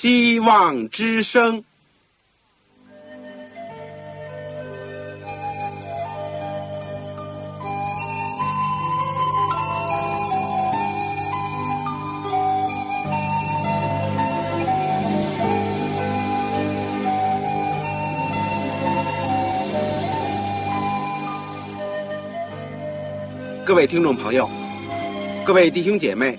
希望之声。各位听众朋友，各位弟兄姐妹，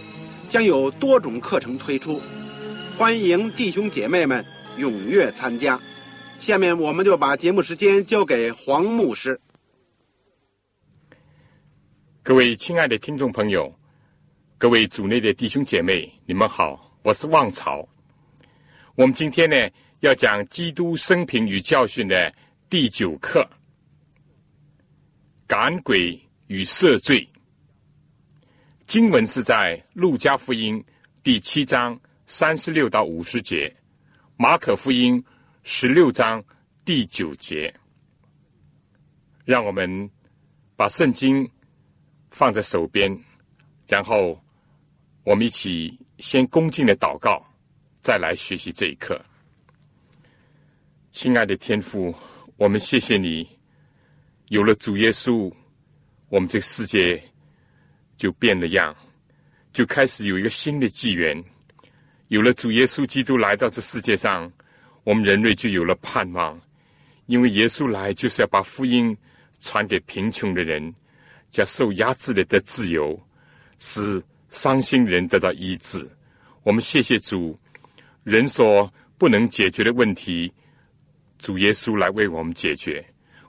将有多种课程推出，欢迎弟兄姐妹们踊跃参加。下面我们就把节目时间交给黄牧师。各位亲爱的听众朋友，各位组内的弟兄姐妹，你们好，我是旺朝。我们今天呢要讲基督生平与教训的第九课，赶鬼。与赦罪，经文是在路加福音第七章三十六到五十节，马可福音十六章第九节。让我们把圣经放在手边，然后我们一起先恭敬的祷告，再来学习这一课。亲爱的天父，我们谢谢你，有了主耶稣。我们这个世界就变了样，就开始有一个新的纪元。有了主耶稣基督来到这世界上，我们人类就有了盼望。因为耶稣来就是要把福音传给贫穷的人，叫受压制的得自由，使伤心人得到医治。我们谢谢主，人所不能解决的问题，主耶稣来为我们解决。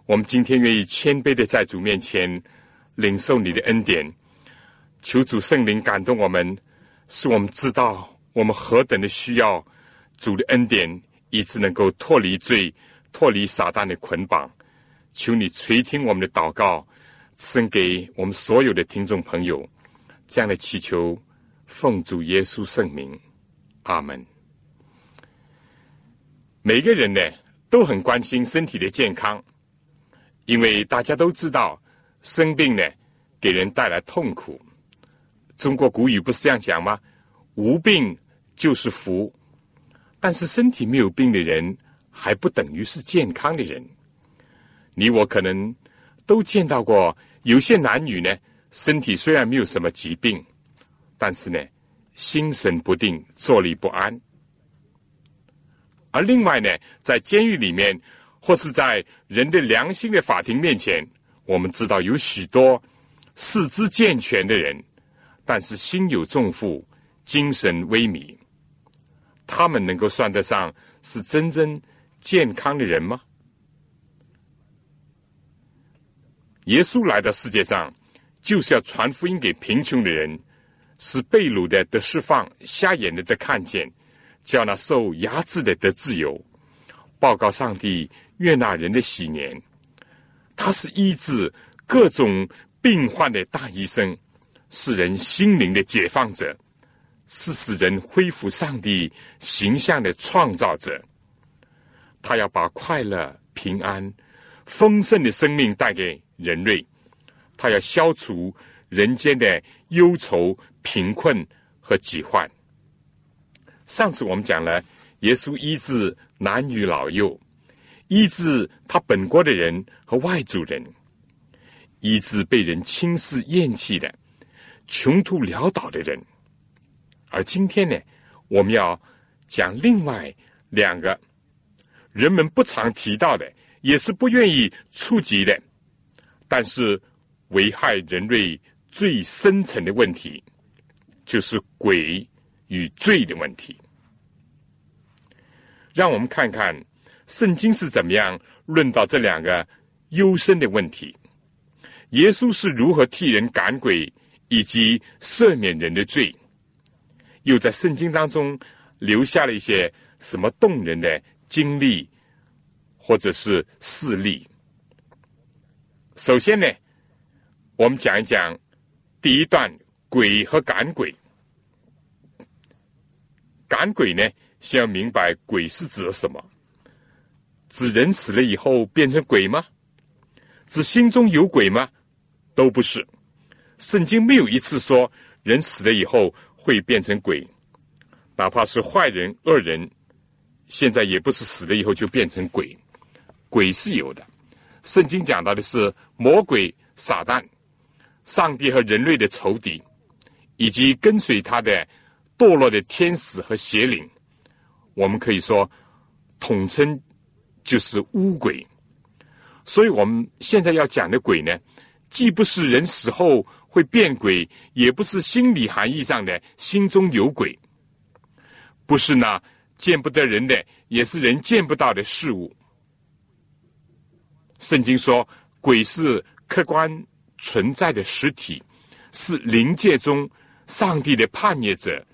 我们今天愿意谦卑的在主面前。领受你的恩典，求主圣灵感动我们，使我们知道我们何等的需要主的恩典，以致能够脱离罪、脱离撒旦的捆绑。求你垂听我们的祷告，赐给我们所有的听众朋友这样的祈求，奉主耶稣圣名，阿门。每个人呢都很关心身体的健康，因为大家都知道。生病呢，给人带来痛苦。中国古语不是这样讲吗？无病就是福。但是身体没有病的人，还不等于是健康的人。你我可能都见到过，有些男女呢，身体虽然没有什么疾病，但是呢，心神不定，坐立不安。而另外呢，在监狱里面，或是在人的良心的法庭面前。我们知道有许多四肢健全的人，但是心有重负，精神萎靡。他们能够算得上是真正健康的人吗？耶稣来到世界上，就是要传福音给贫穷的人，使被掳的得释放，瞎眼的得看见，叫那受压制的得自由，报告上帝悦纳人的喜年。他是医治各种病患的大医生，是人心灵的解放者，是使人恢复上帝形象的创造者。他要把快乐、平安、丰盛的生命带给人类，他要消除人间的忧愁、贫困和疾患。上次我们讲了，耶稣医治男女老幼。医治他本国的人和外族人，医治被人轻视厌弃的、穷途潦倒的人。而今天呢，我们要讲另外两个人们不常提到的，也是不愿意触及的，但是危害人类最深层的问题，就是鬼与罪的问题。让我们看看。圣经是怎么样论到这两个幽深的问题？耶稣是如何替人赶鬼以及赦免人的罪？又在圣经当中留下了一些什么动人的经历，或者是事例。首先呢，我们讲一讲第一段鬼和赶鬼。赶鬼呢，先要明白鬼是指什么？指人死了以后变成鬼吗？指心中有鬼吗？都不是。圣经没有一次说人死了以后会变成鬼，哪怕是坏人、恶人，现在也不是死了以后就变成鬼。鬼是有的。圣经讲到的是魔鬼撒旦，上帝和人类的仇敌，以及跟随他的堕落的天使和邪灵。我们可以说统称就是巫鬼。所以我们现在要讲的鬼呢，既不是人死后会变鬼，也不是心理含义上的心中有鬼，不是那见不得人的，也是人见不到的事物。圣经说，鬼是客观存在的实体，是灵界中上帝的叛逆者，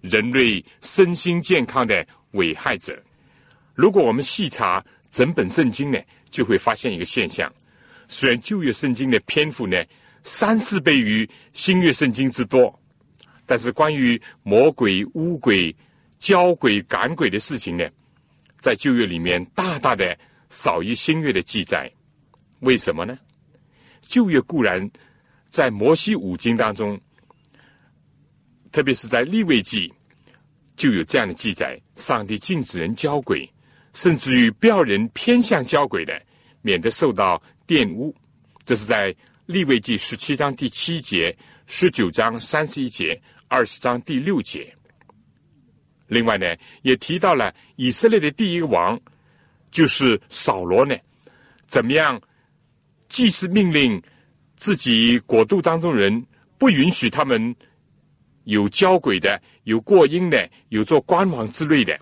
人类身心健康的危害者。如果我们细查整本圣经呢？就会发现一个现象：虽然旧约圣经的篇幅呢三四倍于新约圣经之多，但是关于魔鬼、巫鬼、交鬼、赶鬼的事情呢，在旧约里面大大的少于新约的记载。为什么呢？旧约固然在摩西五经当中，特别是在立位记就有这样的记载：上帝禁止人交鬼。甚至于不要人偏向交鬼的，免得受到玷污。这是在立位记十七章第七节、十九章三十一节、二十章第六节。另外呢，也提到了以色列的第一个王就是扫罗呢，怎么样？既是命令自己国度当中人不允许他们有交鬼的、有过阴的、有做官王之类的。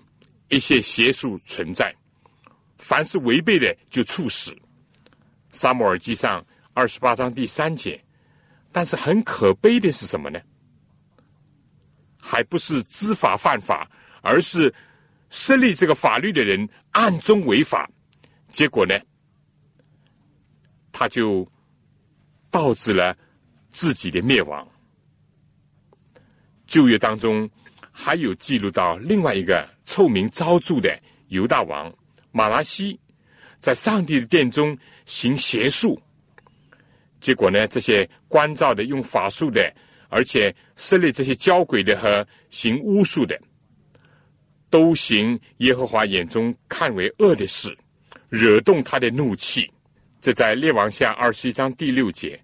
一些邪术存在，凡是违背的就处死。沙漠尔记上二十八章第三节。但是很可悲的是什么呢？还不是知法犯法，而是设立这个法律的人暗中违法，结果呢，他就导致了自己的灭亡。旧约当中还有记录到另外一个。臭名昭著的犹大王马拉西，在上帝的殿中行邪术，结果呢，这些关照的、用法术的，而且设立这些交鬼的和行巫术的，都行耶和华眼中看为恶的事，惹动他的怒气。这在列王下二十一章第六节。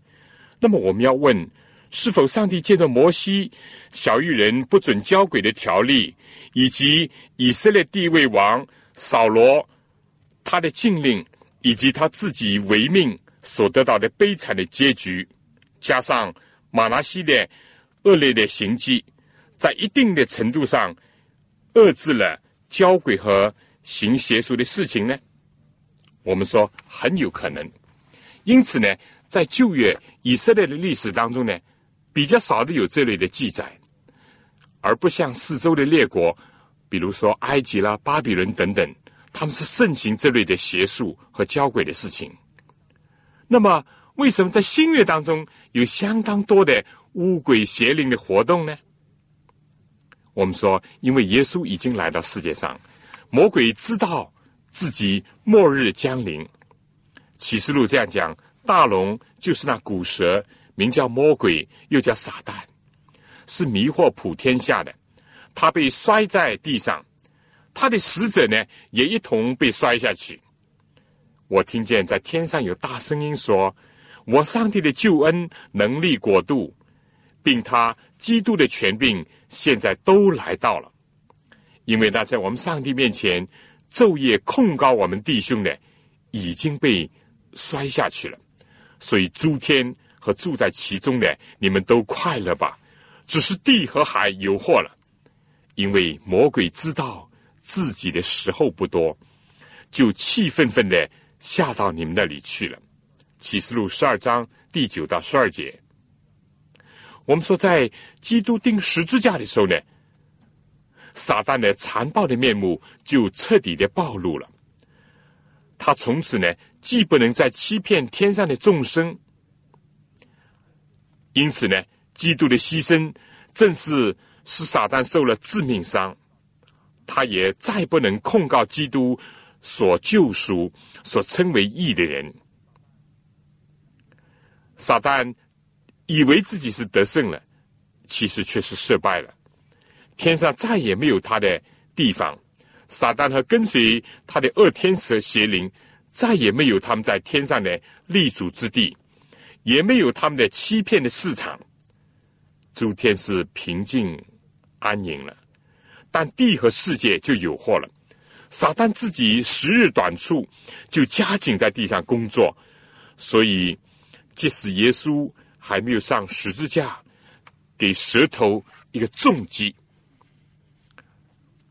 那么我们要问。是否上帝借着摩西小玉人不准交鬼的条例，以及以色列地位王扫罗他的禁令，以及他自己违命所得到的悲惨的结局，加上马拉西的恶劣的行迹，在一定的程度上遏制了交鬼和行邪术的事情呢？我们说很有可能。因此呢，在旧约以色列的历史当中呢。比较少的有这类的记载，而不像四周的列国，比如说埃及啦、巴比伦等等，他们是盛行这类的邪术和交鬼的事情。那么，为什么在新月当中有相当多的巫鬼邪灵的活动呢？我们说，因为耶稣已经来到世界上，魔鬼知道自己末日将临。启示录这样讲：大龙就是那古蛇。名叫魔鬼，又叫撒旦，是迷惑普天下的。他被摔在地上，他的使者呢也一同被摔下去。我听见在天上有大声音说：“我上帝的救恩、能力、国度，并他基督的权柄，现在都来到了。因为那在我们上帝面前昼夜控告我们弟兄的，已经被摔下去了。所以诸天。”和住在其中的你们都快乐吧，只是地和海有祸了，因为魔鬼知道自己的时候不多，就气愤愤的下到你们那里去了。启示录十二章第九到十二节，我们说在基督钉十字架的时候呢，撒旦的残暴的面目就彻底的暴露了。他从此呢，既不能再欺骗天上的众生，因此呢，基督的牺牲正是使撒旦受了致命伤，他也再不能控告基督所救赎、所称为义的人。撒旦以为自己是得胜了，其实却是失败了。天上再也没有他的地方，撒旦和跟随他的恶天使邪灵再也没有他们在天上的立足之地，也没有他们的欺骗的市场。诸天是平静安宁了，但地和世界就有祸了。撒旦自己时日短促，就加紧在地上工作，所以。即使耶稣还没有上十字架，给舌头一个重击，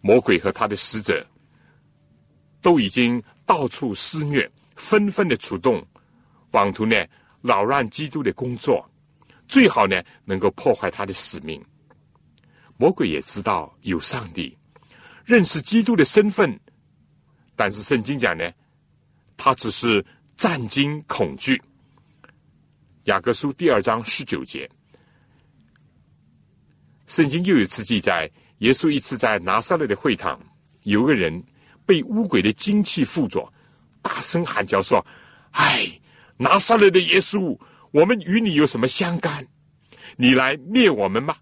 魔鬼和他的使者都已经到处肆虐，纷纷的出动，妄图呢扰乱基督的工作，最好呢能够破坏他的使命。魔鬼也知道有上帝，认识基督的身份，但是圣经讲呢，他只是战惊恐惧。雅各书第二章十九节，圣经又一次记载，耶稣一次在拿撒勒的会堂，有个人被污鬼的精气附着，大声喊叫说：“哎，拿撒勒的耶稣，我们与你有什么相干？你来灭我们吗？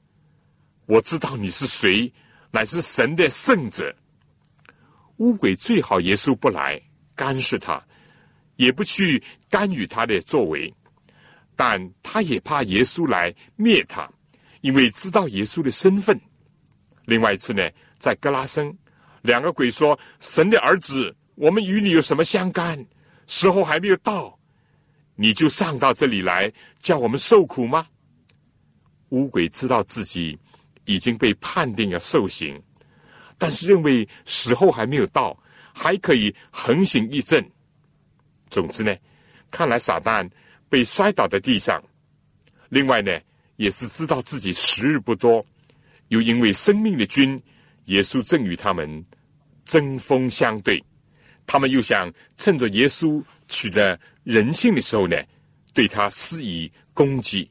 我知道你是谁，乃是神的圣者。乌鬼最好耶稣不来干涉他，也不去干预他的作为。”但他也怕耶稣来灭他，因为知道耶稣的身份。另外一次呢，在格拉森，两个鬼说：“神的儿子，我们与你有什么相干？时候还没有到，你就上到这里来，叫我们受苦吗？”乌鬼知道自己已经被判定要受刑，但是认为时候还没有到，还可以横行一阵。总之呢，看来撒旦。被摔倒在地上，另外呢，也是知道自己时日不多，又因为生命的君耶稣正与他们针锋相对，他们又想趁着耶稣取得人性的时候呢，对他施以攻击，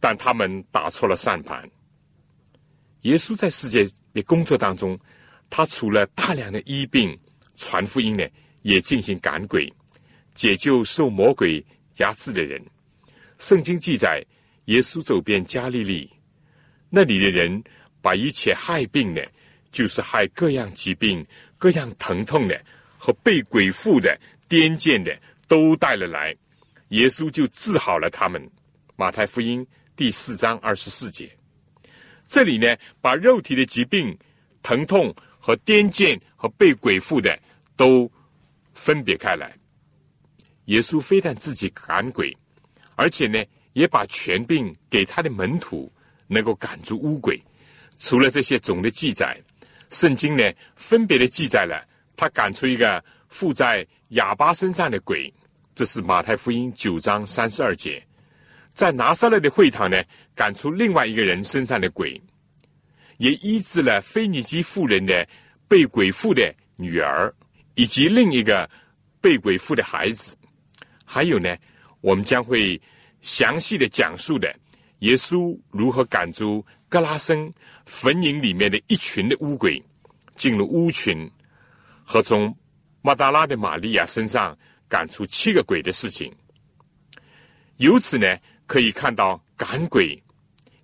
但他们打错了算盘。耶稣在世界的工作当中，他除了大量的医病、传福音呢，也进行赶鬼、解救受魔鬼。压制的人，圣经记载，耶稣走遍加利利，那里的人把一切害病的，就是害各样疾病、各样疼痛的和被鬼附的、癫痫的，都带了来，耶稣就治好了他们。马太福音第四章二十四节，这里呢，把肉体的疾病、疼痛和癫痫和被鬼附的都分别开来。耶稣非但自己赶鬼，而且呢，也把权柄给他的门徒，能够赶出污鬼。除了这些总的记载，圣经呢，分别的记载了他赶出一个附在哑巴身上的鬼，这是马太福音九章三十二节；在拿撒勒的会堂呢，赶出另外一个人身上的鬼，也医治了腓尼基妇人的被鬼附的女儿，以及另一个被鬼附的孩子。还有呢，我们将会详细的讲述的，耶稣如何赶出格拉森坟茔里面的一群的乌鬼，进入乌群，和从马达拉的玛利亚身上赶出七个鬼的事情。由此呢，可以看到赶鬼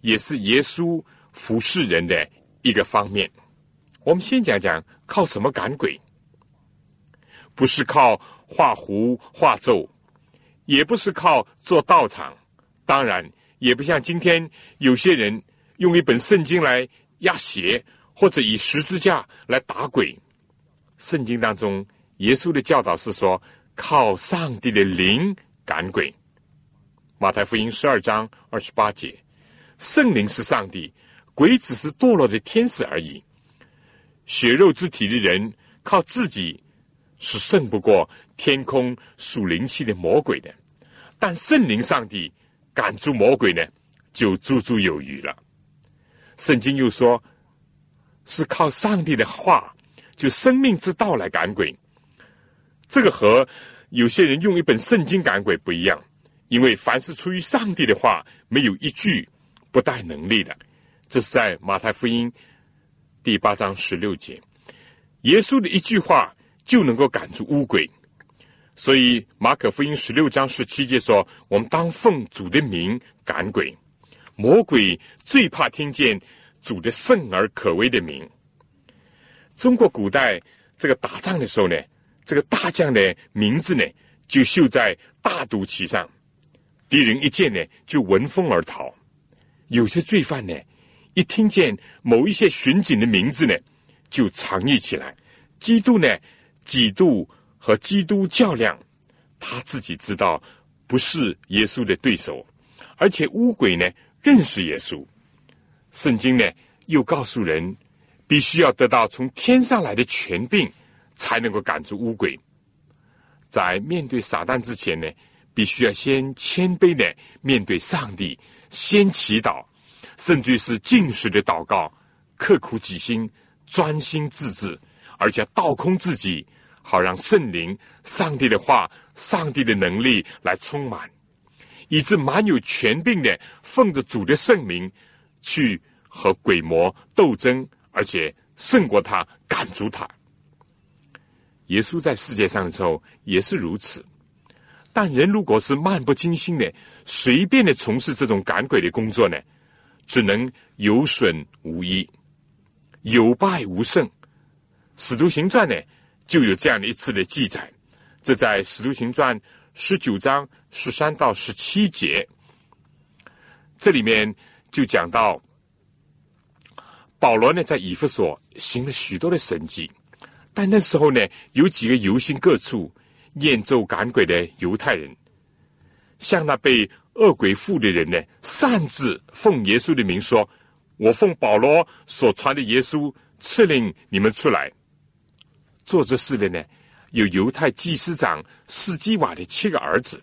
也是耶稣服侍人的一个方面。我们先讲讲靠什么赶鬼，不是靠画符画咒。也不是靠做道场，当然也不像今天有些人用一本圣经来压邪，或者以十字架来打鬼。圣经当中，耶稣的教导是说靠上帝的灵赶鬼。马太福音十二章二十八节，圣灵是上帝，鬼只是堕落的天使而已。血肉之体的人靠自己是胜不过。天空属灵气的魔鬼的，但圣灵上帝赶出魔鬼呢，就足足有余了。圣经又说，是靠上帝的话，就生命之道来赶鬼。这个和有些人用一本圣经赶鬼不一样，因为凡是出于上帝的话，没有一句不带能力的。这是在马太福音第八章十六节，耶稣的一句话就能够赶出乌鬼。所以马可福音十六章十七节说：“我们当奉主的名赶鬼。”魔鬼最怕听见主的圣而可畏的名。中国古代这个打仗的时候呢，这个大将的名字呢就绣在大肚旗上，敌人一见呢就闻风而逃。有些罪犯呢，一听见某一些巡警的名字呢，就藏匿起来。基督呢，几度和基督较量，他自己知道不是耶稣的对手，而且乌鬼呢。认识耶稣，圣经呢又告诉人，必须要得到从天上来的权柄，才能够赶出乌鬼。在面对撒旦之前呢，必须要先谦卑的面对上帝，先祈祷，甚至是进食的祷告，刻苦己心，专心致志，而且倒空自己，好让圣灵、上帝的话、上帝的能力来充满。以致蛮有权柄的，奉着主的圣名去和鬼魔斗争，而且胜过他，赶逐他。耶稣在世界上的时候也是如此。但人如果是漫不经心的、随便的从事这种赶鬼的工作呢，只能有损无益，有败无胜。使徒行传呢就有这样的一次的记载，这在使徒行传十九章。十三到十七节，这里面就讲到保罗呢，在以弗所行了许多的神迹，但那时候呢，有几个游行各处、念咒赶鬼的犹太人，向那被恶鬼附的人呢，擅自奉耶稣的名说：“我奉保罗所传的耶稣，赐令你们出来。”做这事的呢，有犹太祭司长斯基瓦的七个儿子。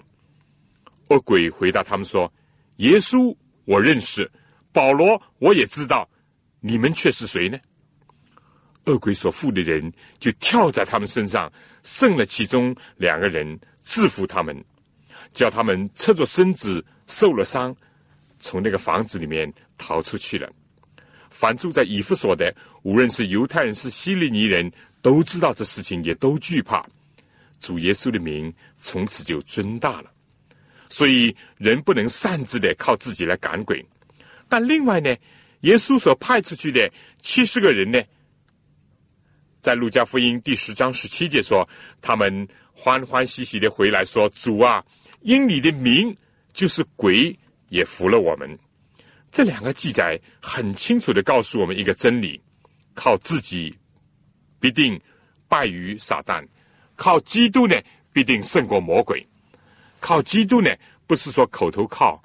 恶鬼回答他们说：“耶稣我认识，保罗我也知道，你们却是谁呢？”恶鬼所附的人就跳在他们身上，胜了其中两个人，制服他们，叫他们侧着身子受了伤，从那个房子里面逃出去了。凡住在以弗所的，无论是犹太人是希利尼人，都知道这事情，也都惧怕主耶稣的名，从此就尊大了。所以人不能擅自的靠自己来赶鬼，但另外呢，耶稣所派出去的七十个人呢，在路加福音第十章十七节说，他们欢欢喜喜的回来说：“主啊，因你的名，就是鬼也服了我们。”这两个记载很清楚的告诉我们一个真理：靠自己必定败于撒旦，靠基督呢必定胜过魔鬼。靠基督呢，不是说口头靠，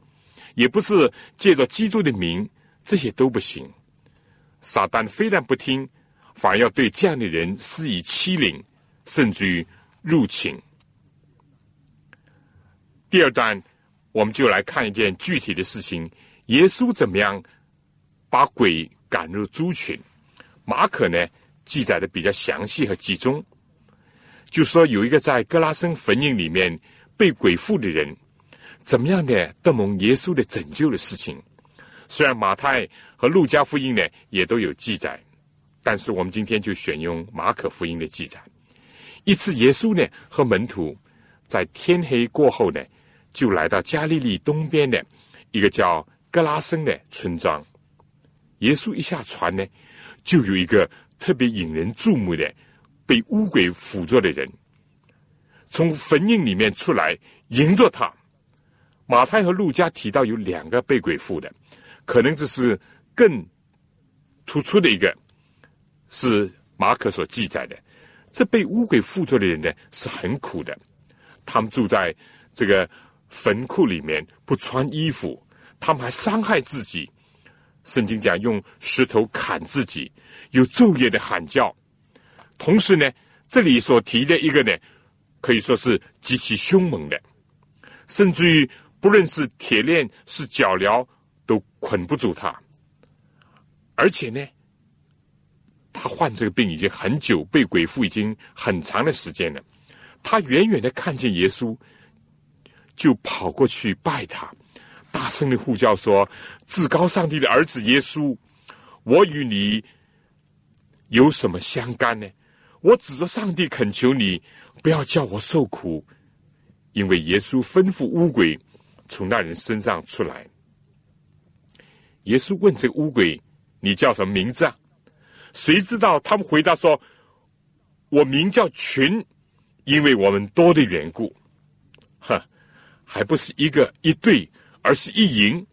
也不是借着基督的名，这些都不行。撒旦非但不听，反而要对这样的人施以欺凌，甚至于入侵。第二段，我们就来看一件具体的事情：耶稣怎么样把鬼赶入猪群？马可呢记载的比较详细和集中，就说有一个在格拉森坟茔里面。被鬼附的人，怎么样的得蒙耶稣的拯救的事情？虽然马太和路加福音呢也都有记载，但是我们今天就选用马可福音的记载。一次，耶稣呢和门徒在天黑过后呢，就来到加利利东边的一个叫格拉森的村庄。耶稣一下船呢，就有一个特别引人注目的被乌鬼附着的人。从坟茔里面出来迎着他，马太和路加提到有两个被鬼附的，可能这是更突出的一个，是马可所记载的。这被乌鬼附着的人呢是很苦的，他们住在这个坟库里面，不穿衣服，他们还伤害自己。圣经讲用石头砍自己，有昼夜的喊叫。同时呢，这里所提的一个呢。可以说是极其凶猛的，甚至于不论是铁链是脚镣都捆不住他，而且呢，他患这个病已经很久，被鬼附已经很长的时间了。他远远的看见耶稣，就跑过去拜他，大声的呼叫说：“至高上帝的儿子耶稣，我与你有什么相干呢？我指着上帝恳求你，不要叫我受苦。”因为耶稣吩咐乌鬼从那人身上出来。耶稣问这个乌鬼：“你叫什么名字啊？”谁知道？他们回答说：“我名叫群，因为我们多的缘故。”哼，还不是一个一队，而是一营。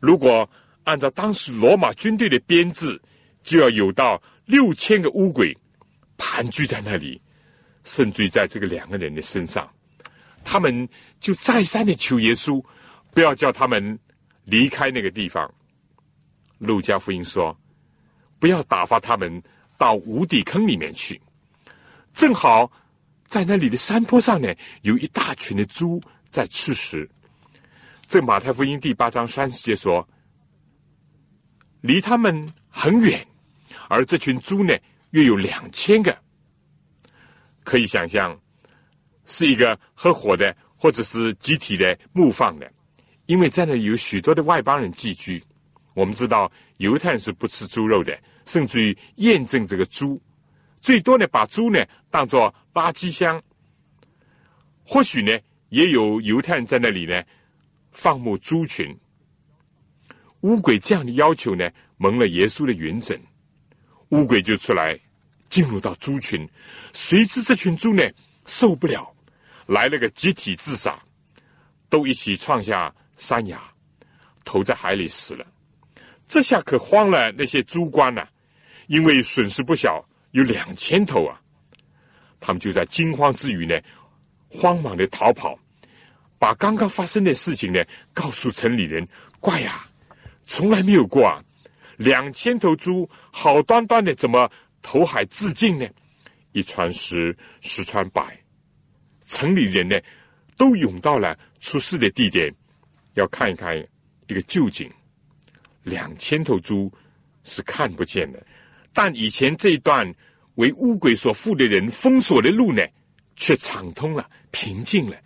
如果按照当时罗马军队的编制，就要有到六千个乌鬼盘踞在那里，甚至在这个两个人的身上。他们就再三的求耶稣，不要叫他们离开那个地方。路加福音说。不要打发他们到无底坑里面去。正好在那里的山坡上呢，有一大群的猪在吃食。这马太福音第八章三十节说，离他们很远，而这群猪呢，约有两千个。可以想象，是一个合伙的或者是集体的牧放的，因为在那有许多的外邦人寄居。我们知道。犹太人是不吃猪肉的，甚至于验证这个猪，最多呢把猪呢当做垃圾箱。或许呢也有犹太人在那里呢放牧猪群。乌鬼这样的要求呢蒙了耶稣的允准，乌鬼就出来进入到猪群，谁知这群猪呢受不了，来了个集体自杀，都一起创下山崖，投在海里死了。这下可慌了那些猪官呐，因为损失不小，有两千头啊。他们就在惊慌之余呢，慌忙的逃跑，把刚刚发生的事情呢告诉城里人。怪呀，从来没有过啊！两千头猪好端端的怎么投海自尽呢？一传十，十传百，城里人呢都涌到了出事的地点，要看一看一个究竟。两千头猪是看不见的，但以前这一段为乌鬼所附的人封锁的路呢，却畅通了，平静了。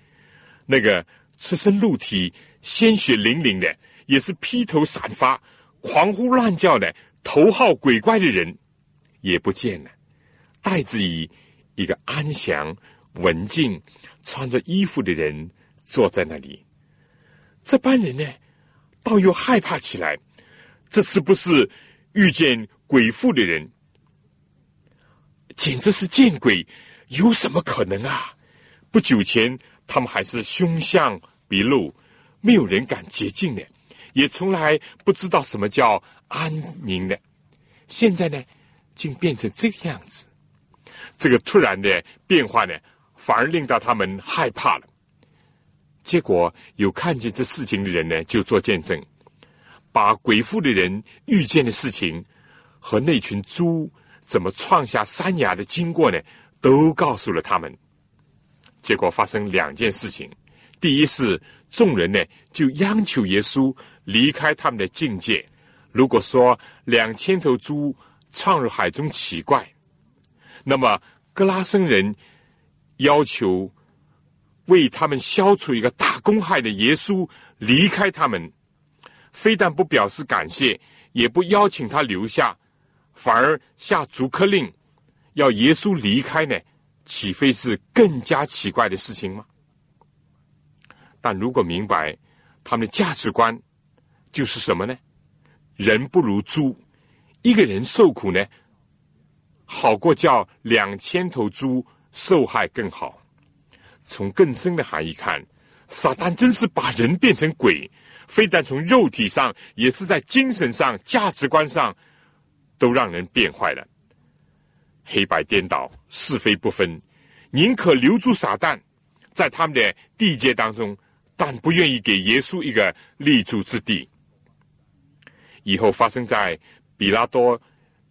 那个赤身露体、鲜血淋淋的，也是披头散发、狂呼乱叫的、头号鬼怪的人，也不见了。代之以一个安详、文静、穿着衣服的人坐在那里。这班人呢，倒又害怕起来。这次不是遇见鬼妇的人，简直是见鬼！有什么可能啊？不久前他们还是凶相毕露，没有人敢接近的，也从来不知道什么叫安宁的。现在呢，竟变成这个样子。这个突然的变化呢，反而令到他们害怕了。结果有看见这事情的人呢，就做见证。把鬼妇的人遇见的事情和那群猪怎么创下山崖的经过呢，都告诉了他们。结果发生两件事情：第一是众人呢就央求耶稣离开他们的境界。如果说两千头猪闯入海中奇怪，那么格拉森人要求为他们消除一个大公害的耶稣离开他们。非但不表示感谢，也不邀请他留下，反而下逐客令，要耶稣离开呢？岂非是更加奇怪的事情吗？但如果明白他们的价值观，就是什么呢？人不如猪，一个人受苦呢，好过叫两千头猪受害更好。从更深的含义看，撒旦真是把人变成鬼。非但从肉体上，也是在精神上、价值观上，都让人变坏了。黑白颠倒，是非不分，宁可留住撒旦，在他们的地界当中，但不愿意给耶稣一个立足之地。以后发生在比拉多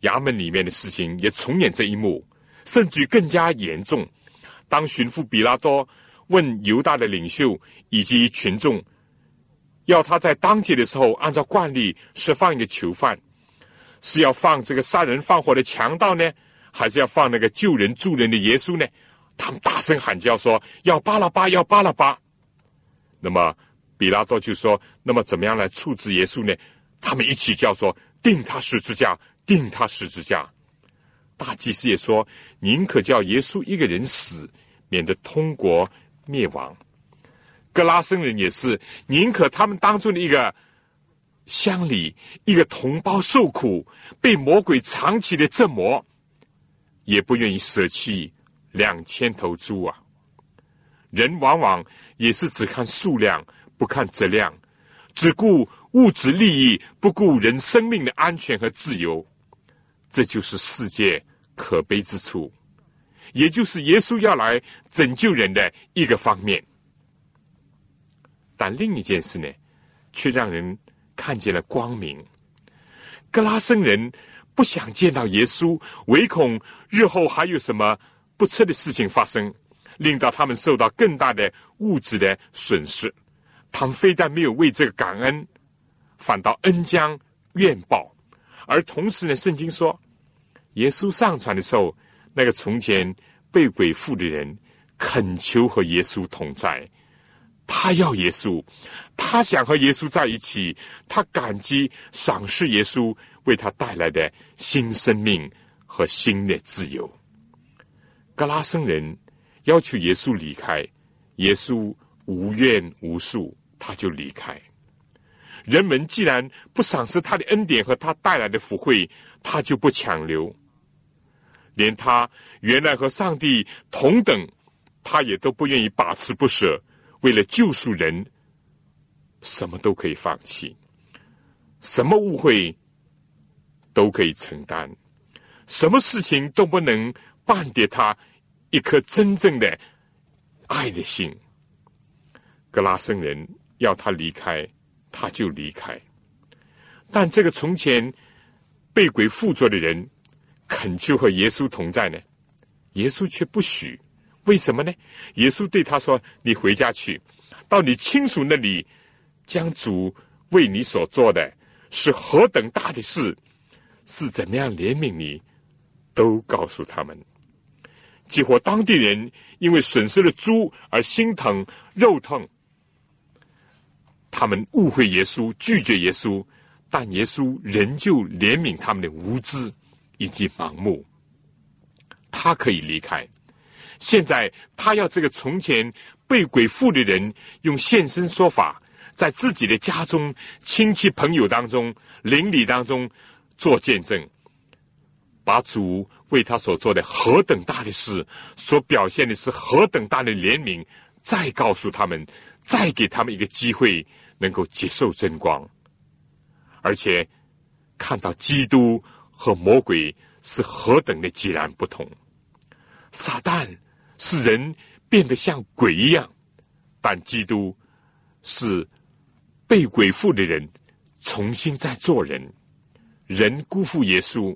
衙门里面的事情，也重演这一幕，甚至更加严重。当巡抚比拉多问犹大的领袖以及群众。要他在当街的时候，按照惯例释放一个囚犯，是要放这个杀人放火的强盗呢，还是要放那个救人助人的耶稣呢？他们大声喊叫说：“要巴拉巴，要巴拉巴！”那么比拉多就说：“那么怎么样来处置耶稣呢？”他们一起叫说：“定他十字架，定他十字架！”大祭司也说：“宁可叫耶稣一个人死，免得通国灭亡。”格拉森人也是宁可他们当中的一个乡里一个同胞受苦，被魔鬼长期的折磨，也不愿意舍弃两千头猪啊！人往往也是只看数量，不看质量，只顾物质利益，不顾人生命的安全和自由。这就是世界可悲之处，也就是耶稣要来拯救人的一个方面。但另一件事呢，却让人看见了光明。格拉森人不想见到耶稣，唯恐日后还有什么不测的事情发生，令到他们受到更大的物质的损失。他们非但没有为这个感恩，反倒恩将怨报。而同时呢，圣经说，耶稣上船的时候，那个从前被鬼附的人恳求和耶稣同在。他要耶稣，他想和耶稣在一起，他感激赏识耶稣为他带来的新生命和新的自由。格拉森人要求耶稣离开，耶稣无怨无恕，他就离开。人们既然不赏识他的恩典和他带来的福惠，他就不强留。连他原来和上帝同等，他也都不愿意把持不舍。为了救赎人，什么都可以放弃，什么误会都可以承担，什么事情都不能绊跌他一颗真正的爱的心。格拉森人要他离开，他就离开。但这个从前被鬼附着的人恳求和耶稣同在呢？耶稣却不许。为什么呢？耶稣对他说：“你回家去，到你亲属那里，将主为你所做的是何等大的事，是怎么样怜悯你，都告诉他们。几乎当地人因为损失了猪而心疼肉痛，他们误会耶稣，拒绝耶稣，但耶稣仍旧怜悯他们的无知以及盲目，他可以离开。”现在他要这个从前被鬼附的人用现身说法，在自己的家中、亲戚朋友当中、邻里当中做见证，把主为他所做的何等大的事，所表现的是何等大的怜悯，再告诉他们，再给他们一个机会，能够接受真光，而且看到基督和魔鬼是何等的截然不同，撒旦。使人变得像鬼一样，但基督是被鬼附的人重新再做人。人辜负耶稣，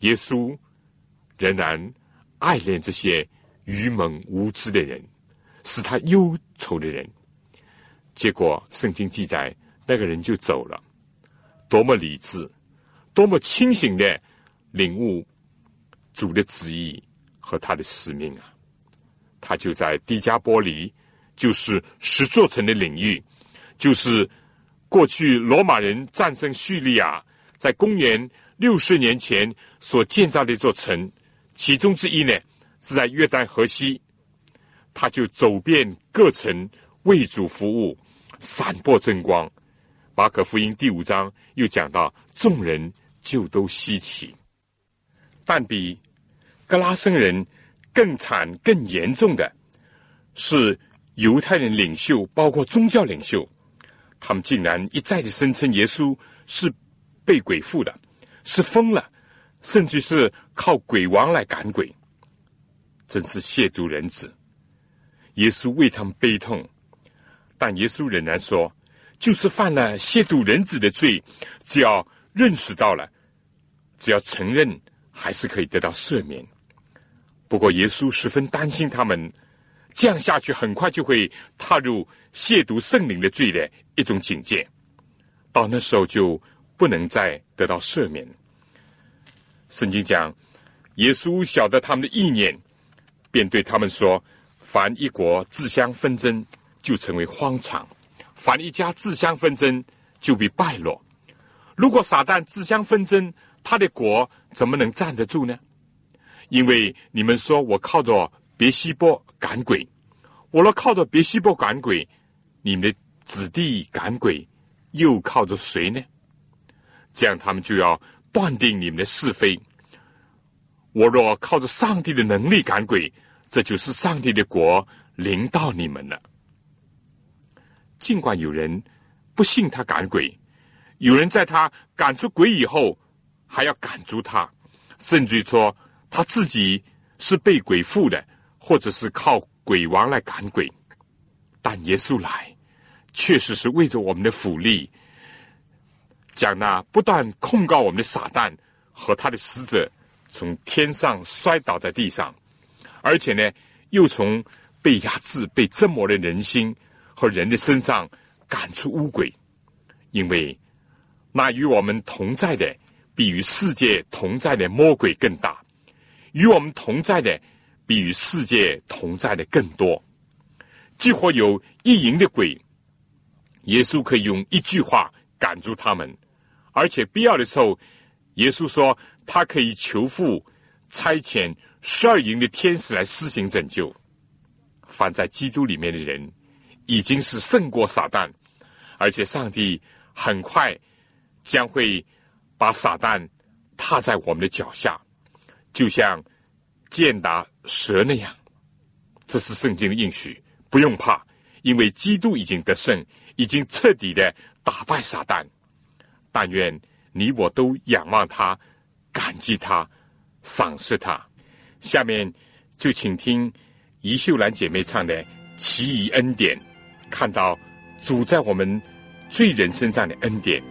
耶稣仍然爱恋这些愚蒙无知的人，使他忧愁的人。结果圣经记载，那个人就走了。多么理智，多么清醒的领悟主的旨意和他的使命啊！他就在迪加波里，就是十座城的领域，就是过去罗马人战胜叙利亚，在公元六十年前所建造的一座城，其中之一呢是在约旦河西。他就走遍各城为主服务，散播真光。马可福音第五章又讲到，众人就都稀奇，但比格拉森人。更惨、更严重的是，犹太人领袖，包括宗教领袖，他们竟然一再的声称耶稣是被鬼附的，是疯了，甚至是靠鬼王来赶鬼，真是亵渎人子。耶稣为他们悲痛，但耶稣仍然说，就是犯了亵渎人子的罪，只要认识到了，只要承认，还是可以得到赦免。不过，耶稣十分担心他们这样下去，很快就会踏入亵渎圣灵的罪的一种境界。到那时候，就不能再得到赦免。圣经讲，耶稣晓得他们的意念，便对他们说：“凡一国自相纷争，就成为荒场；凡一家自相纷争，就必败落。如果撒旦自相纷争，他的国怎么能站得住呢？因为你们说我靠着别西波赶鬼，我若靠着别西波赶鬼，你们的子弟赶鬼又靠着谁呢？这样他们就要断定你们的是非。我若靠着上帝的能力赶鬼，这就是上帝的国临到你们了。尽管有人不信他赶鬼，有人在他赶出鬼以后。还要赶逐他，甚至说他自己是被鬼附的，或者是靠鬼王来赶鬼。但耶稣来，确实是为着我们的福利，将那不断控告我们的撒旦和他的使者从天上摔倒在地上，而且呢，又从被压制、被折磨的人心和人的身上赶出乌鬼，因为那与我们同在的。比与世界同在的魔鬼更大，与我们同在的比与世界同在的更多。几乎有一营的鬼，耶稣可以用一句话赶住他们，而且必要的时候，耶稣说他可以求父差遣十二营的天使来施行拯救。放在基督里面的人，已经是胜过撒旦，而且上帝很快将会。把撒旦踏在我们的脚下，就像践踏蛇那样。这是圣经的应许，不用怕，因为基督已经得胜，已经彻底的打败撒旦。但愿你我都仰望他，感激他，赏识他。下面就请听宜秀兰姐妹唱的《奇异恩典》，看到主在我们罪人身上的恩典。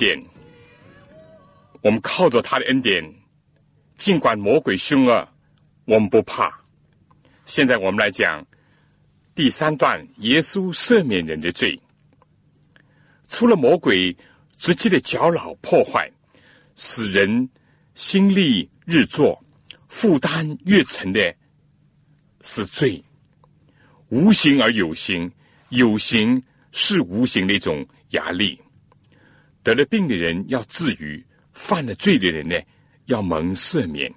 典，我们靠着他的恩典，尽管魔鬼凶恶，我们不怕。现在我们来讲第三段：耶稣赦免人的罪。除了魔鬼直接的搅扰破坏，使人心力日作，负担越沉的，是罪。无形而有形，有形是无形的一种压力。得了病的人要治愈，犯了罪的人呢要蒙赦免。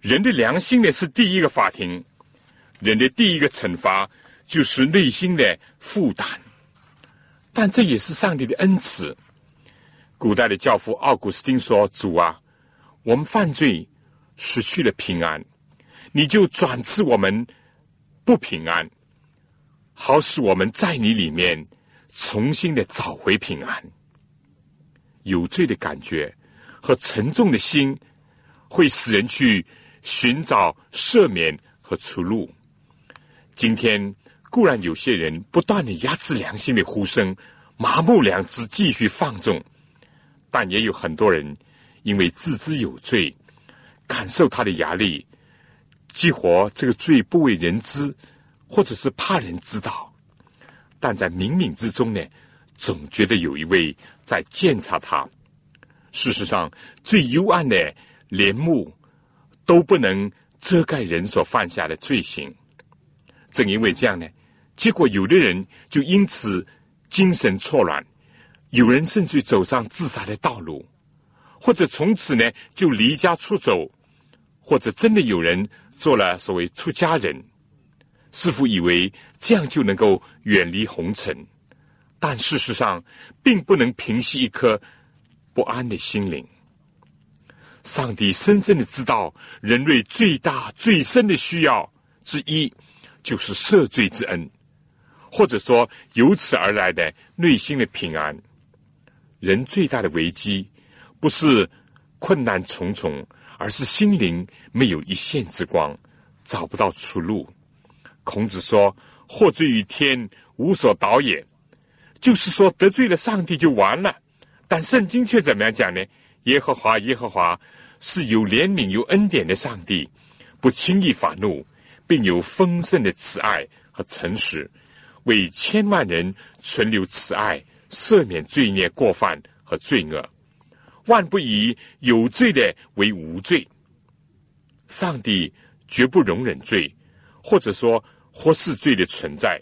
人的良心呢是第一个法庭，人的第一个惩罚就是内心的负担。但这也是上帝的恩赐。古代的教父奥古斯丁说：“主啊，我们犯罪失去了平安，你就转赐我们不平安，好使我们在你里面重新的找回平安。”有罪的感觉和沉重的心，会使人去寻找赦免和出路。今天固然有些人不断的压制良心的呼声，麻木良知继续放纵，但也有很多人因为自知有罪，感受他的压力，激活这个罪不为人知，或者是怕人知道，但在冥冥之中呢，总觉得有一位。在监察他。事实上，最幽暗的帘幕都不能遮盖人所犯下的罪行。正因为这样呢，结果有的人就因此精神错乱，有人甚至走上自杀的道路，或者从此呢就离家出走，或者真的有人做了所谓出家人，似乎以为这样就能够远离红尘。但事实上，并不能平息一颗不安的心灵。上帝深深的知道，人类最大最深的需要之一，就是赦罪之恩，或者说由此而来的内心的平安。人最大的危机，不是困难重重，而是心灵没有一线之光，找不到出路。孔子说：“祸罪于天，无所导也。”就是说得罪了上帝就完了，但圣经却怎么样讲呢？耶和华，耶和华是有怜悯、有恩典的上帝，不轻易发怒，并有丰盛的慈爱和诚实，为千万人存留慈爱，赦免罪孽过犯和罪恶，万不以有罪的为无罪。上帝绝不容忍罪，或者说或是罪的存在，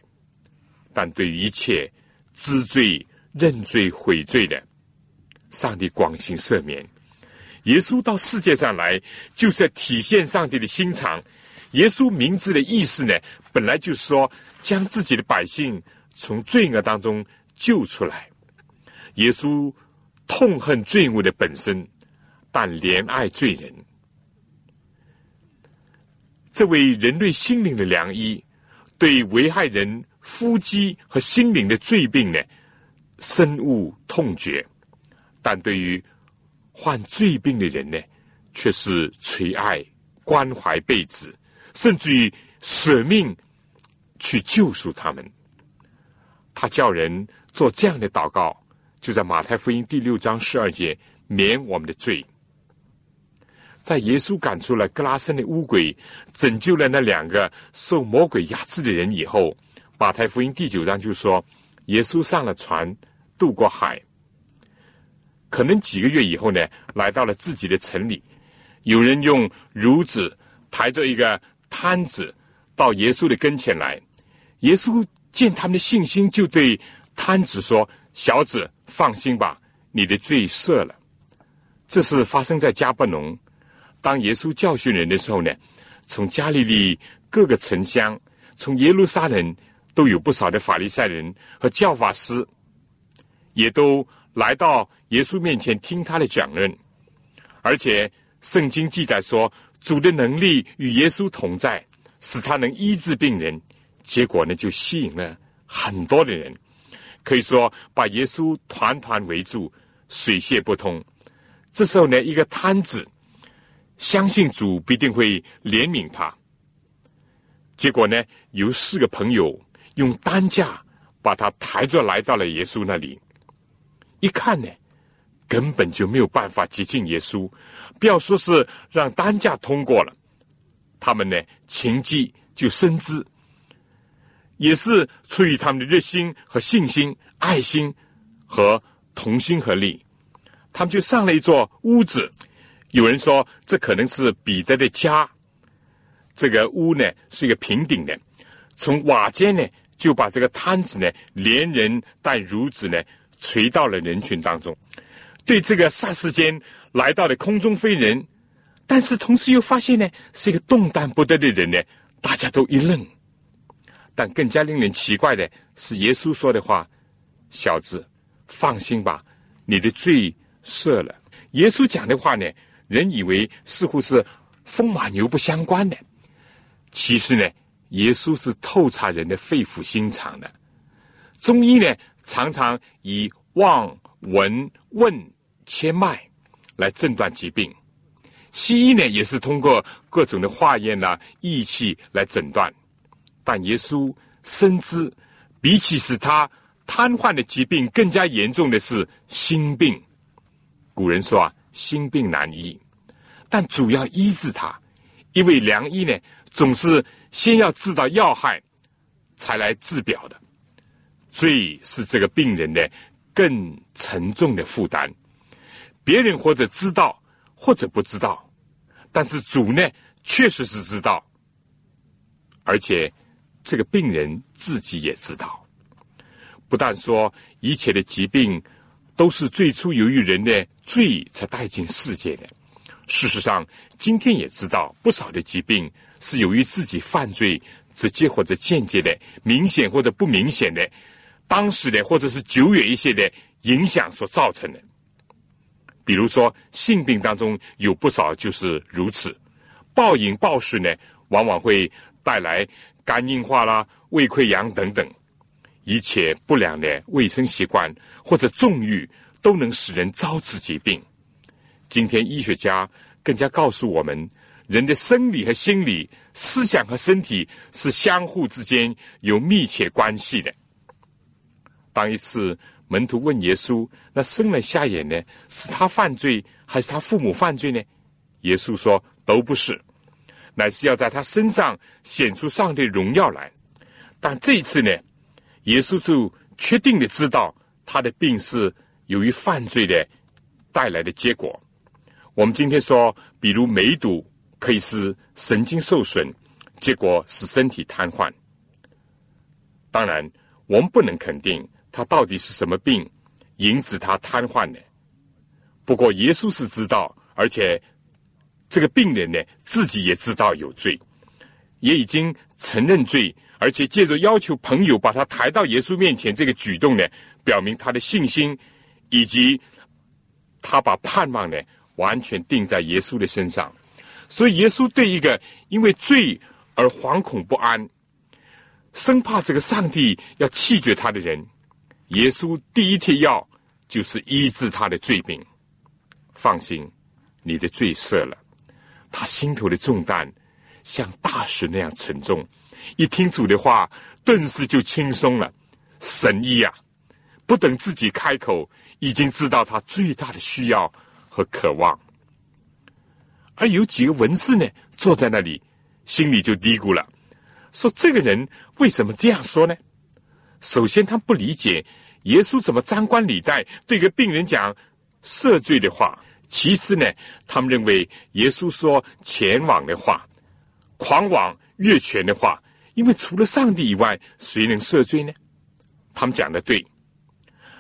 但对于一切。知罪、认罪、悔罪的，上帝广行赦免。耶稣到世界上来，就是要体现上帝的心肠。耶稣名字的意思呢，本来就是说将自己的百姓从罪恶当中救出来。耶稣痛恨罪恶的本身，但怜爱罪人。这位人类心灵的良医，对危害人。夫妻和心灵的罪病呢，深恶痛绝；但对于患罪病的人呢，却是垂爱、关怀备至，甚至于舍命去救赎他们。他叫人做这样的祷告，就在马太福音第六章十二节，免我们的罪。在耶稣赶出了格拉森的乌鬼，拯救了那两个受魔鬼压制的人以后。马太福音第九章就说，耶稣上了船，渡过海。可能几个月以后呢，来到了自己的城里，有人用褥子抬着一个摊子到耶稣的跟前来。耶稣见他们的信心，就对摊子说：“小子，放心吧，你的罪赦了。”这是发生在加布农。当耶稣教训人的时候呢，从加利利各个城乡，从耶路撒冷。都有不少的法利赛人和教法师，也都来到耶稣面前听他的讲论，而且圣经记载说，主的能力与耶稣同在，使他能医治病人。结果呢，就吸引了很多的人，可以说把耶稣团团围住，水泄不通。这时候呢，一个摊子相信主必定会怜悯他。结果呢，有四个朋友。用担架把他抬着来到了耶稣那里，一看呢，根本就没有办法接近耶稣，不要说是让担架通过了，他们呢情急就深知，也是出于他们的热心和信心、爱心和同心合力，他们就上了一座屋子。有人说，这可能是彼得的家。这个屋呢是一个平顶的，从瓦间呢就把这个摊子呢连人带褥子呢垂到了人群当中。对这个霎时间来到了空中飞人，但是同时又发现呢是一个动弹不得的人呢，大家都一愣。但更加令人奇怪的是，耶稣说的话：“小子，放心吧，你的罪赦了。”耶稣讲的话呢？人以为似乎是风马牛不相关的，其实呢，耶稣是透察人的肺腑心肠的。中医呢，常常以望、闻、问、切脉来诊断疾病；西医呢，也是通过各种的化验呐、仪器来诊断。但耶稣深知，比起使他瘫痪的疾病更加严重的是心病。古人说啊。心病难医，但主要医治他，因为良医呢，总是先要治到要害，才来治表的。罪是这个病人的更沉重的负担。别人或者知道，或者不知道，但是主呢，确实是知道，而且这个病人自己也知道。不但说一切的疾病。都是最初由于人的罪才带进世界的。事实上，今天也知道不少的疾病是由于自己犯罪直接或者间接的、明显或者不明显的、当时的或者是久远一些的影响所造成的。比如说，性病当中有不少就是如此。暴饮暴食呢，往往会带来肝硬化啦、胃溃疡等等。一切不良的卫生习惯或者纵欲，都能使人招致疾病。今天医学家更加告诉我们，人的生理和心理、思想和身体是相互之间有密切关系的。当一次门徒问耶稣：“那生了瞎眼呢？是他犯罪，还是他父母犯罪呢？”耶稣说：“都不是，乃是要在他身上显出上帝荣耀来。”但这一次呢？耶稣就确定的知道他的病是由于犯罪的带来的结果。我们今天说，比如梅毒可以使神经受损，结果使身体瘫痪。当然，我们不能肯定他到底是什么病引致他瘫痪的。不过，耶稣是知道，而且这个病人呢自己也知道有罪，也已经承认罪。而且借着要求朋友把他抬到耶稣面前这个举动呢，表明他的信心，以及他把盼望呢完全定在耶稣的身上。所以耶稣对一个因为罪而惶恐不安、生怕这个上帝要弃绝他的人，耶稣第一贴药就是医治他的罪病。放心，你的罪赦了。他心头的重担像大石那样沉重。一听主的话，顿时就轻松了。神医呀，不等自己开口，已经知道他最大的需要和渴望。而有几个文士呢，坐在那里，心里就嘀咕了，说：“这个人为什么这样说呢？”首先，他不理解耶稣怎么张冠李戴对个病人讲赦罪的话；其次呢，他们认为耶稣说前往的话，狂妄越权的话。因为除了上帝以外，谁能赦罪呢？他们讲的对，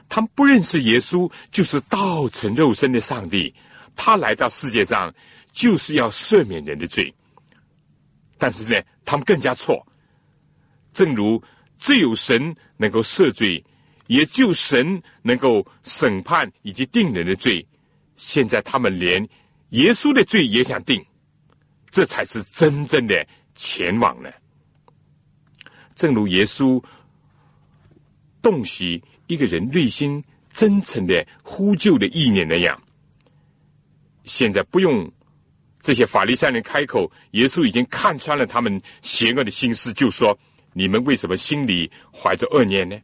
他们不认识耶稣就是道成肉身的上帝，他来到世界上就是要赦免人的罪。但是呢，他们更加错。正如只有神能够赦罪，也就神能够审判以及定人的罪。现在他们连耶稣的罪也想定，这才是真正的前往呢。正如耶稣洞悉一个人内心真诚的呼救的意念那样，现在不用这些法利赛人开口，耶稣已经看穿了他们邪恶的心思，就说：“你们为什么心里怀着恶念呢？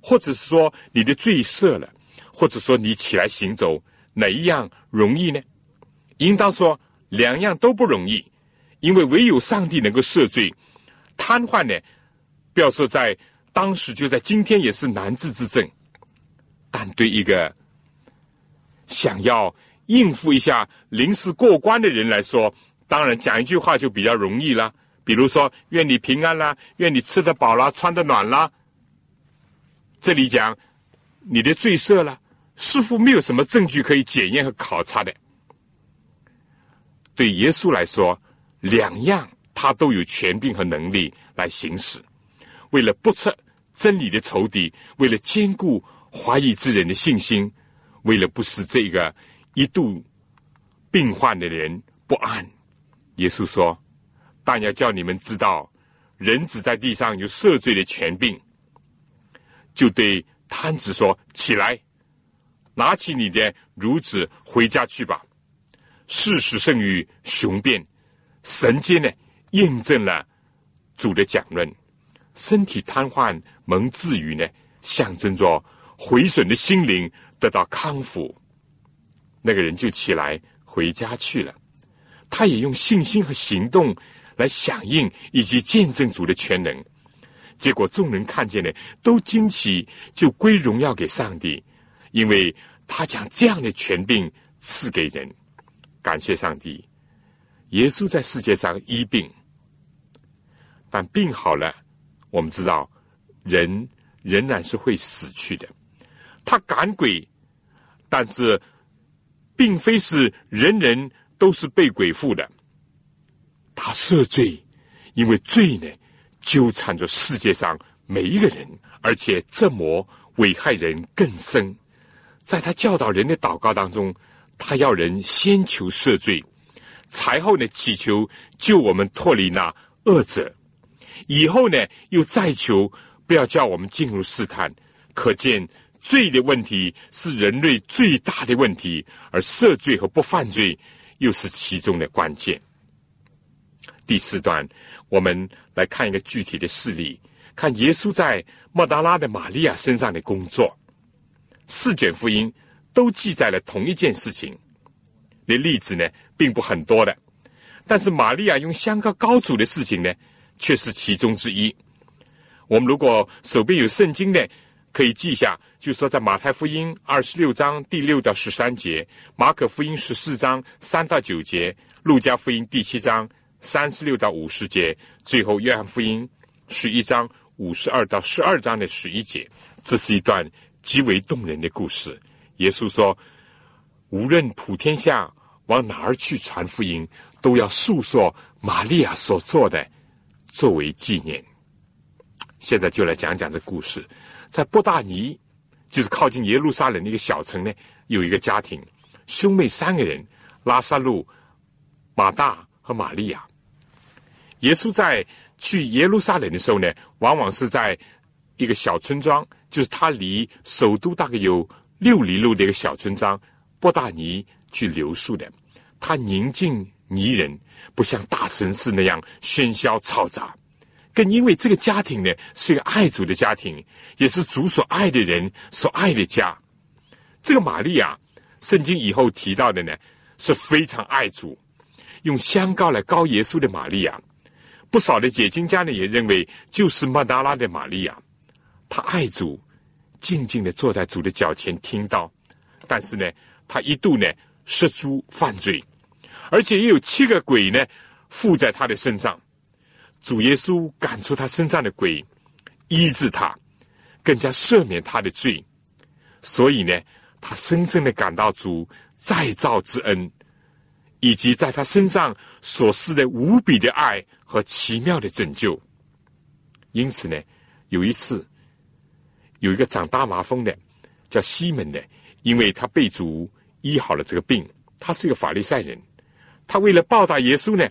或者是说你的罪赦了，或者说你起来行走，哪一样容易呢？应当说两样都不容易，因为唯有上帝能够赦罪。瘫痪呢，不要说在当时，就在今天也是难治之症。但对一个想要应付一下临时过关的人来说，当然讲一句话就比较容易了。比如说，愿你平安啦，愿你吃得饱啦，穿得暖啦。这里讲你的罪赦了，似乎没有什么证据可以检验和考察的。对耶稣来说，两样他都有权柄和能力来行使。为了不测真理的仇敌，为了兼顾怀疑之人的信心，为了不使这个一度病患的人不安，耶稣说：“但要叫你们知道，人子在地上有赦罪的权柄。”就对摊子说：“起来，拿起你的褥子回家去吧。”事实胜于雄辩，神经呢验证了主的讲论。身体瘫痪蒙治愈呢，象征着毁损的心灵得到康复。那个人就起来回家去了。他也用信心和行动来响应以及见证主的全能。结果众人看见了，都惊奇，就归荣耀给上帝，因为他将这样的权柄赐给人。感谢上帝，耶稣在世界上医病，但病好了，我们知道人仍然是会死去的。他赶鬼，但是并非是人人都是被鬼附的。他赦罪，因为罪呢纠缠着世界上每一个人，而且这魔危害人更深。在他教导人的祷告当中。他要人先求赦罪，才后呢祈求救我们脱离那恶者，以后呢又再求不要叫我们进入试探。可见罪的问题是人类最大的问题，而赦罪和不犯罪又是其中的关键。第四段，我们来看一个具体的事例，看耶稣在莫达拉的玛利亚身上的工作。四卷福音。都记载了同一件事情，的例子呢并不很多的，但是玛利亚用香膏膏主的事情呢，却是其中之一。我们如果手边有圣经的，可以记下，就说在马太福音二十六章第六到十三节，马可福音十四章三到九节，路加福音第七章三十六到五十节，最后约翰福音十一章五十二到十二章的十一节，这是一段极为动人的故事。耶稣说：“无论普天下往哪儿去传福音，都要诉说玛利亚所做的，作为纪念。”现在就来讲讲这故事。在伯大尼，就是靠近耶路撒冷的一个小城呢，有一个家庭，兄妹三个人：拉萨路、马大和玛利亚。耶稣在去耶路撒冷的时候呢，往往是在一个小村庄，就是他离首都大概有。六里路的一个小村庄，波大尼去留宿的，他宁静宜人，不像大城市那样喧嚣嘈杂。更因为这个家庭呢，是一个爱主的家庭，也是主所爱的人所爱的家。这个玛利亚，圣经以后提到的呢，是非常爱主，用香膏来膏耶稣的玛利亚。不少的解经家呢，也认为就是曼达拉的玛利亚，她爱主。静静的坐在主的脚前听到，但是呢，他一度呢失足犯罪，而且也有七个鬼呢附在他的身上。主耶稣赶出他身上的鬼，医治他，更加赦免他的罪。所以呢，他深深的感到主再造之恩，以及在他身上所施的无比的爱和奇妙的拯救。因此呢，有一次。有一个长大麻风的，叫西门的，因为他被主医好了这个病。他是一个法利赛人，他为了报答耶稣呢，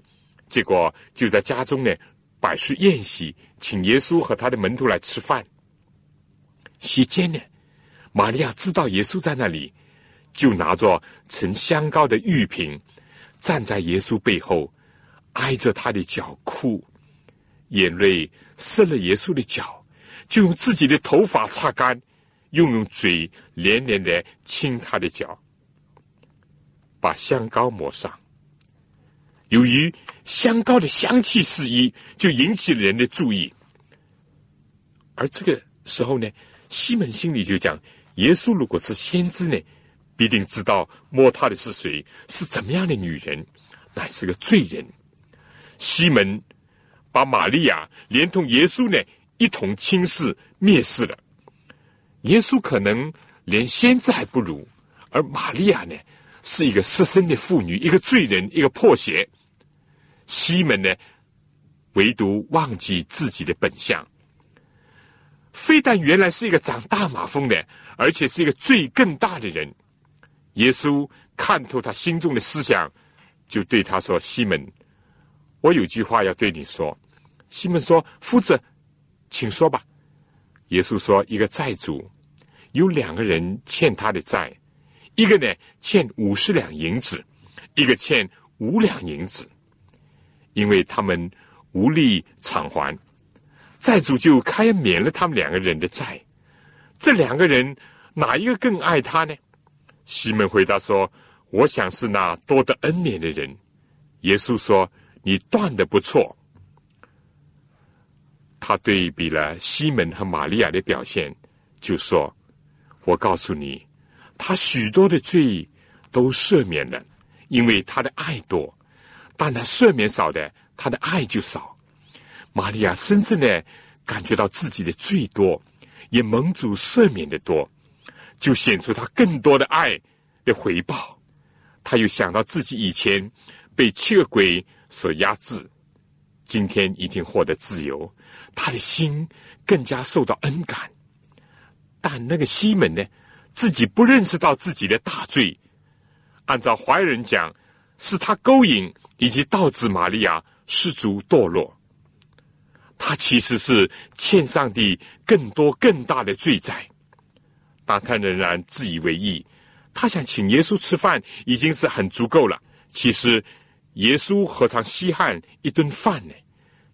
结果就在家中呢摆设宴席，请耶稣和他的门徒来吃饭。席间呢，玛利亚知道耶稣在那里，就拿着盛香膏的玉瓶，站在耶稣背后，挨着他的脚哭，眼泪湿了耶稣的脚。就用自己的头发擦干，又用嘴连连的亲他的脚，把香膏抹上。由于香膏的香气四溢，就引起了人的注意。而这个时候呢，西门心里就讲：耶稣如果是先知呢，必定知道摸他的是谁，是怎么样的女人，乃是个罪人。西门把玛利亚连同耶稣呢一同轻视蔑视了。耶稣可能连先知还不如，而玛利亚呢是一个失身的妇女，一个罪人，一个破鞋。西门呢，唯独忘记自己的本相。非但原来是一个长大马蜂的，而且是一个罪更大的人。耶稣看透他心中的思想，就对他说：“西门，我有句话要对你说。”西门说：“夫子，请说吧。”耶稣说：“一个债主有两个人欠他的债，一个呢欠五十两银子，一个欠五两银子。”因为他们无力偿还，债主就开免了他们两个人的债。这两个人哪一个更爱他呢？西门回答说：“我想是那多得恩典的人。”耶稣说：“你断的不错。”他对比了西门和玛利亚的表现，就说：“我告诉你，他许多的罪都赦免了，因为他的爱多。”但他赦免少的，他的爱就少。玛利亚深深的感觉到自己的罪多，也蒙主赦免的多，就显出他更多的爱的回报。他又想到自己以前被七个鬼所压制，今天已经获得自由，他的心更加受到恩感。但那个西门呢，自己不认识到自己的大罪，按照怀人讲，是他勾引。以及导致玛利亚失足堕落，他其实是欠上帝更多更大的罪债，但他仍然自以为意。他想请耶稣吃饭已经是很足够了。其实耶稣何尝稀罕一顿饭呢？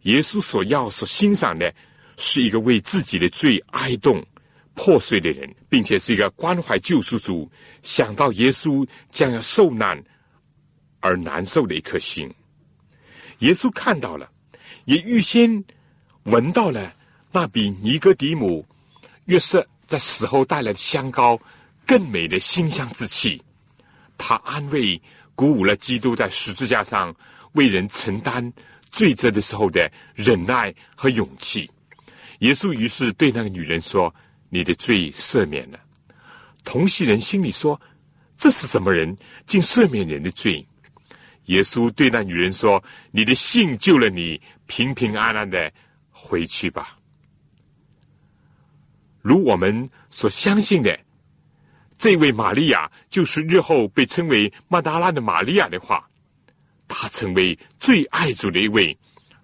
耶稣所要、所欣赏的，是一个为自己的罪哀痛、破碎的人，并且是一个关怀救赎主、想到耶稣将要受难。而难受的一颗心，耶稣看到了，也预先闻到了那比尼哥底母、约瑟在死后带来的香膏更美的馨香之气。他安慰、鼓舞了基督在十字架上为人承担罪责的时候的忍耐和勇气。耶稣于是对那个女人说：“你的罪赦免了。”同系人心里说：“这是什么人，竟赦免人的罪？”耶稣对那女人说：“你的信救了你，平平安安的回去吧。”如我们所相信的，这位玛利亚就是日后被称为曼达拉的玛利亚的话，她成为最爱主的一位。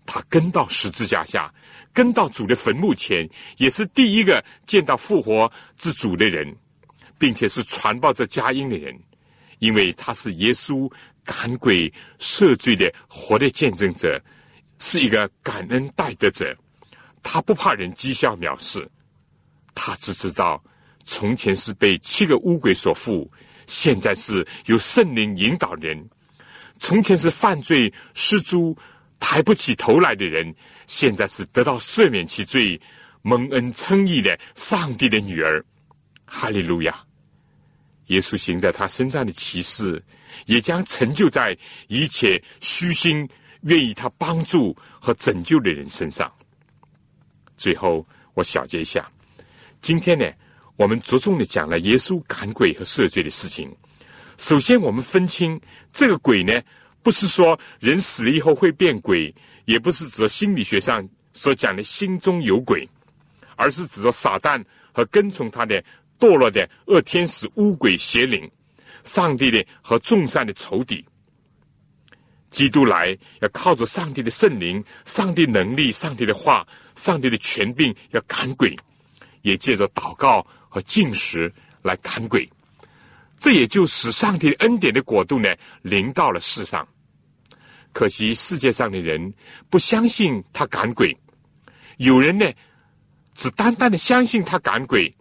她跟到十字架下，跟到主的坟墓前，也是第一个见到复活之主的人，并且是传报这佳音的人，因为他是耶稣。赶鬼赦罪的活的见证者，是一个感恩戴德者。他不怕人讥笑藐视，他只知道从前是被七个乌鬼所缚，现在是由圣灵引导人。从前是犯罪失足抬不起头来的人，现在是得到赦免其罪、蒙恩称义的上帝的女儿。哈利路亚！耶稣行在他身上的启示。也将成就在一切虚心愿意他帮助和拯救的人身上。最后，我小结一下，今天呢，我们着重的讲了耶稣赶鬼和赦罪的事情。首先，我们分清这个鬼呢，不是说人死了以后会变鬼，也不是指心理学上所讲的心中有鬼，而是指着撒旦和跟从他的堕落的恶天使、乌鬼、邪灵。上帝的和众善的仇敌，基督来要靠着上帝的圣灵、上帝能力、上帝的话、上帝的权柄要赶鬼，也借着祷告和进食来赶鬼。这也就使上帝恩典的国度呢临到了世上。可惜世界上的人不相信他赶鬼，有人呢只单单的相信他赶鬼，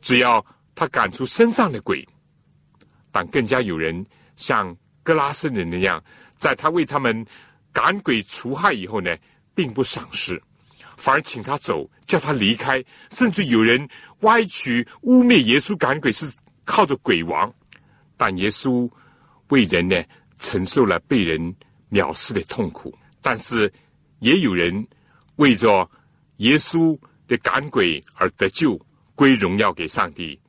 只要他赶出身上的鬼，但更加有人像格拉森人那样，在他为他们赶鬼除害以后呢，并不赏识，反而请他走，叫他离开，甚至有人歪曲污蔑耶稣赶鬼是靠着鬼王，但耶稣为人呢承受了被人藐视的痛苦，但是也有人为着耶稣的赶鬼而得救。归荣耀给上帝，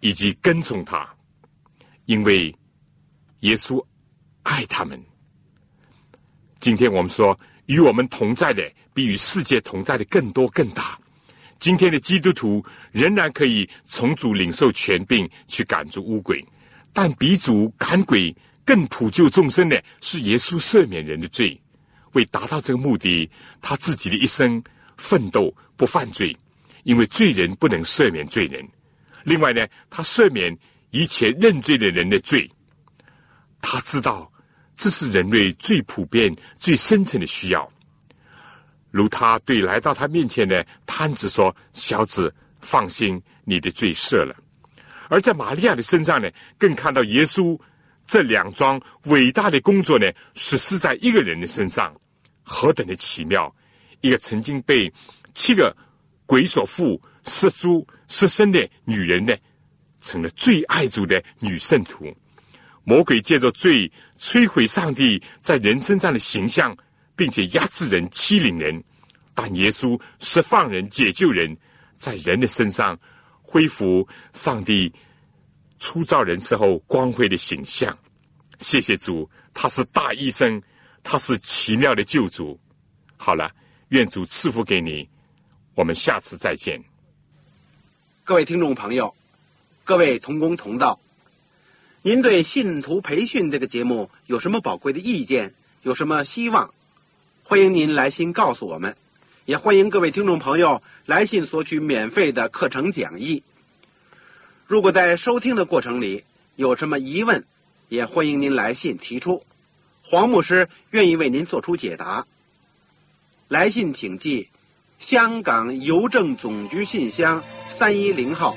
以及跟从他，因为耶稣爱他们。今天我们说，与我们同在的比与世界同在的更多更大。今天的基督徒仍然可以从主领受权柄去赶逐乌鬼，但比主赶鬼更普救众生的是耶稣赦免人的罪。为达到这个目的，他自己的一生奋斗不犯罪。因为罪人不能赦免罪人，另外呢，他赦免一切认罪的人的罪。他知道这是人类最普遍、最深层的需要。如他对来到他面前的摊子说：“小子，放心，你的罪赦了。”而在玛利亚的身上呢，更看到耶稣这两桩伟大的工作呢，实施在一个人的身上，何等的奇妙！一个曾经被七个。鬼所附、失足失身的女人呢，成了最爱主的女圣徒。魔鬼借着罪摧毁上帝在人身上的形象，并且压制人、欺凌人。但耶稣释放人、解救人，在人的身上恢复上帝初造人时候光辉的形象。谢谢主，他是大医生，他是奇妙的救主。好了，愿主赐福给你。我们下次再见，各位听众朋友，各位同工同道，您对信徒培训这个节目有什么宝贵的意见？有什么希望？欢迎您来信告诉我们，也欢迎各位听众朋友来信索取免费的课程讲义。如果在收听的过程里有什么疑问，也欢迎您来信提出，黄牧师愿意为您做出解答。来信请寄。香港邮政总局信箱三一零号，